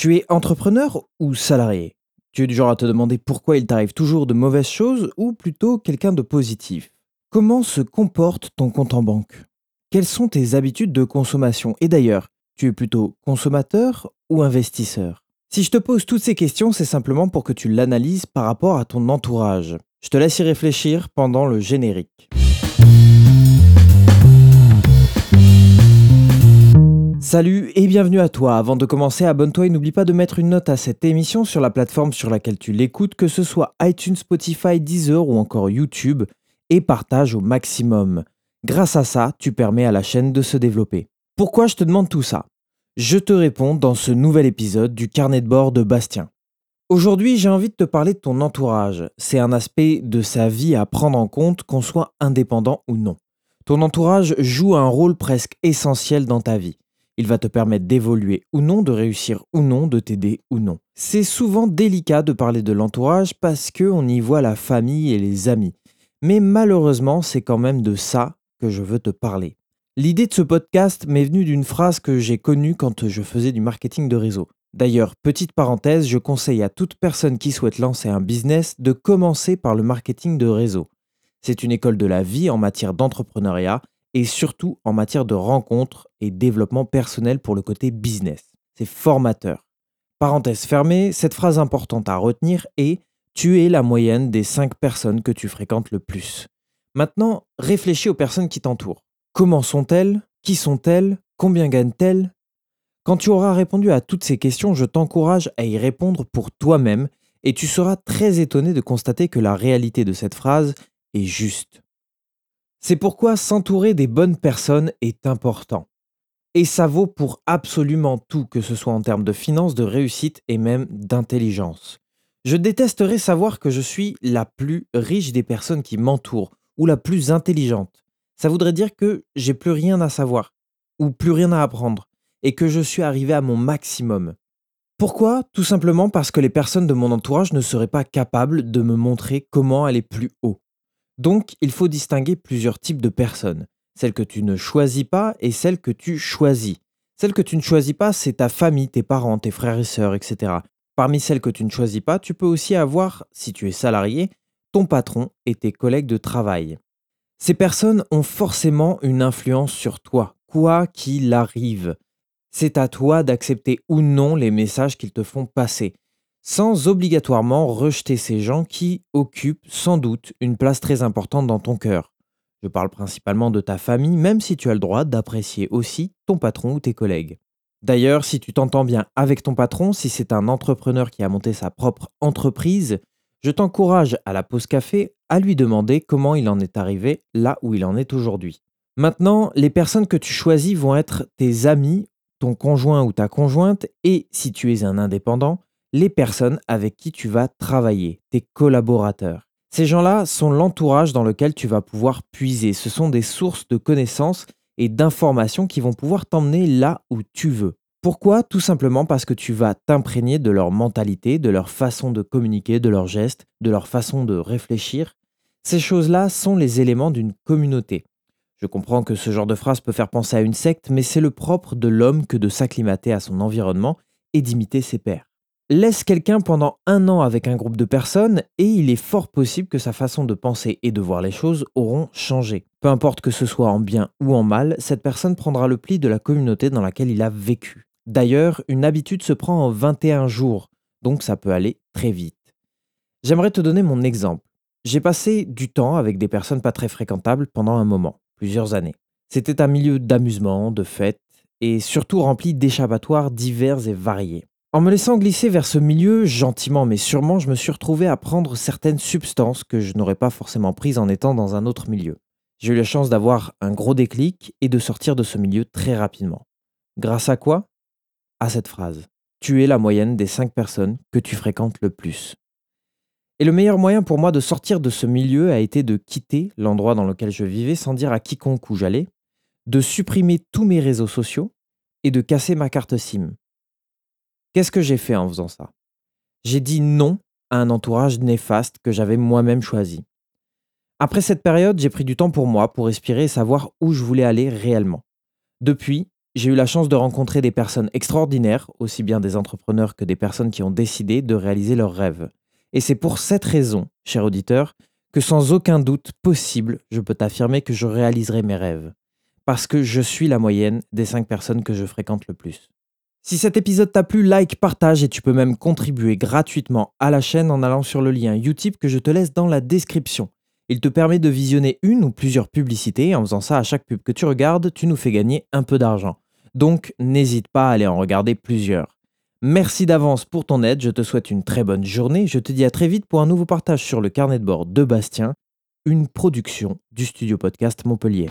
Tu es entrepreneur ou salarié? Tu es du genre à te demander pourquoi il t'arrive toujours de mauvaises choses ou plutôt quelqu'un de positif? Comment se comporte ton compte en banque? Quelles sont tes habitudes de consommation? Et d'ailleurs, tu es plutôt consommateur ou investisseur? Si je te pose toutes ces questions, c'est simplement pour que tu l'analyses par rapport à ton entourage. Je te laisse y réfléchir pendant le générique. Salut et bienvenue à toi. Avant de commencer, abonne-toi et n'oublie pas de mettre une note à cette émission sur la plateforme sur laquelle tu l'écoutes, que ce soit iTunes, Spotify, Deezer ou encore YouTube, et partage au maximum. Grâce à ça, tu permets à la chaîne de se développer. Pourquoi je te demande tout ça? Je te réponds dans ce nouvel épisode du carnet de bord de Bastien. Aujourd'hui, j'ai envie de te parler de ton entourage. C'est un aspect de sa vie à prendre en compte, qu'on soit indépendant ou non. Ton entourage joue un rôle presque essentiel dans ta vie. Il va te permettre d'évoluer ou non, de réussir ou non, de t'aider ou non. C'est souvent délicat de parler de l'entourage parce qu'on y voit la famille et les amis. Mais malheureusement, c'est quand même de ça que je veux te parler. L'idée de ce podcast m'est venue d'une phrase que j'ai connue quand je faisais du marketing de réseau. D'ailleurs, petite parenthèse, je conseille à toute personne qui souhaite lancer un business de commencer par le marketing de réseau. C'est une école de la vie en matière d'entrepreneuriat et surtout en matière de rencontres et développement personnel pour le côté business. C'est formateur. Parenthèse fermée, cette phrase importante à retenir est tu es la moyenne des 5 personnes que tu fréquentes le plus. Maintenant, réfléchis aux personnes qui t'entourent. Comment sont-elles? Qui sont-elles? Combien gagnent-elles? Quand tu auras répondu à toutes ces questions, je t'encourage à y répondre pour toi-même et tu seras très étonné de constater que la réalité de cette phrase est juste. C'est pourquoi s'entourer des bonnes personnes est important. Et ça vaut pour absolument tout, que ce soit en termes de finances, de réussite et même d'intelligence. Je détesterais savoir que je suis la plus riche des personnes qui m'entourent, ou la plus intelligente. Ça voudrait dire que j'ai plus rien à savoir, ou plus rien à apprendre, et que je suis arrivé à mon maximum. Pourquoi? Tout simplement parce que les personnes de mon entourage ne seraient pas capables de me montrer comment aller plus haut. Donc, il faut distinguer plusieurs types de personnes. Celles que tu ne choisis pas et celles que tu choisis. Celles que tu ne choisis pas, c'est ta famille, tes parents, tes frères et sœurs, etc. Parmi celles que tu ne choisis pas, tu peux aussi avoir, si tu es salarié, ton patron et tes collègues de travail. Ces personnes ont forcément une influence sur toi, quoi qu'il arrive. C'est à toi d'accepter ou non les messages qu'ils te font passer sans obligatoirement rejeter ces gens qui occupent sans doute une place très importante dans ton cœur. Je parle principalement de ta famille, même si tu as le droit d'apprécier aussi ton patron ou tes collègues. D'ailleurs, si tu t'entends bien avec ton patron, si c'est un entrepreneur qui a monté sa propre entreprise, je t'encourage à la pause café à lui demander comment il en est arrivé là où il en est aujourd'hui. Maintenant, les personnes que tu choisis vont être tes amis, ton conjoint ou ta conjointe, et si tu es un indépendant, les personnes avec qui tu vas travailler, tes collaborateurs. Ces gens-là sont l'entourage dans lequel tu vas pouvoir puiser. Ce sont des sources de connaissances et d'informations qui vont pouvoir t'emmener là où tu veux. Pourquoi? Tout simplement parce que tu vas t'imprégner de leur mentalité, de leur façon de communiquer, de leurs gestes, de leur façon de réfléchir. Ces choses-là sont les éléments d'une communauté. Je comprends que ce genre de phrase peut faire penser à une secte, mais c'est le propre de l'homme que de s'acclimater à son environnement et d'imiter ses pairs. Laisse quelqu'un pendant un an avec un groupe de personnes et il est fort possible que sa façon de penser et de voir les choses auront changé. Peu importe que ce soit en bien ou en mal, cette personne prendra le pli de la communauté dans laquelle il a vécu. D'ailleurs, une habitude se prend en 21 jours, donc ça peut aller très vite. J'aimerais te donner mon exemple. J'ai passé du temps avec des personnes pas très fréquentables pendant un moment, plusieurs années. C'était un milieu d'amusement, de fêtes, et surtout rempli d'échappatoires divers et variés. En me laissant glisser vers ce milieu, gentiment mais sûrement, je me suis retrouvé à prendre certaines substances que je n'aurais pas forcément prises en étant dans un autre milieu. J'ai eu la chance d'avoir un gros déclic et de sortir de ce milieu très rapidement. Grâce à quoi? À cette phrase. Tu es la moyenne des 5 personnes que tu fréquentes le plus. Et le meilleur moyen pour moi de sortir de ce milieu a été de quitter l'endroit dans lequel je vivais sans dire à quiconque où j'allais, de supprimer tous mes réseaux sociaux et de casser ma carte SIM. Qu'est-ce que j'ai fait en faisant ça? J'ai dit non à un entourage néfaste que j'avais moi-même choisi. Après cette période, j'ai pris du temps pour moi, pour respirer et savoir où je voulais aller réellement. Depuis, J'ai eu la chance de rencontrer des personnes extraordinaires, aussi bien des entrepreneurs que des personnes qui ont décidé de réaliser leurs rêves. Et c'est pour cette raison, cher auditeur, que sans aucun doute possible, je peux t'affirmer que je réaliserai mes rêves. Parce que je suis la moyenne des 5 personnes que je fréquente le plus. Si cet épisode t'a plu, like, partage et tu peux même contribuer gratuitement à la chaîne en allant sur le lien Utip que je te laisse dans la description. Il te permet de visionner une ou plusieurs publicités et en faisant ça à chaque pub que tu regardes, tu nous fais gagner un peu d'argent. Donc n'hésite pas à aller en regarder plusieurs. Merci d'avance pour ton aide, je te souhaite une très bonne journée, je te dis à très vite pour un nouveau partage sur le carnet de bord de Bastien, une production du studio podcast Montpellier.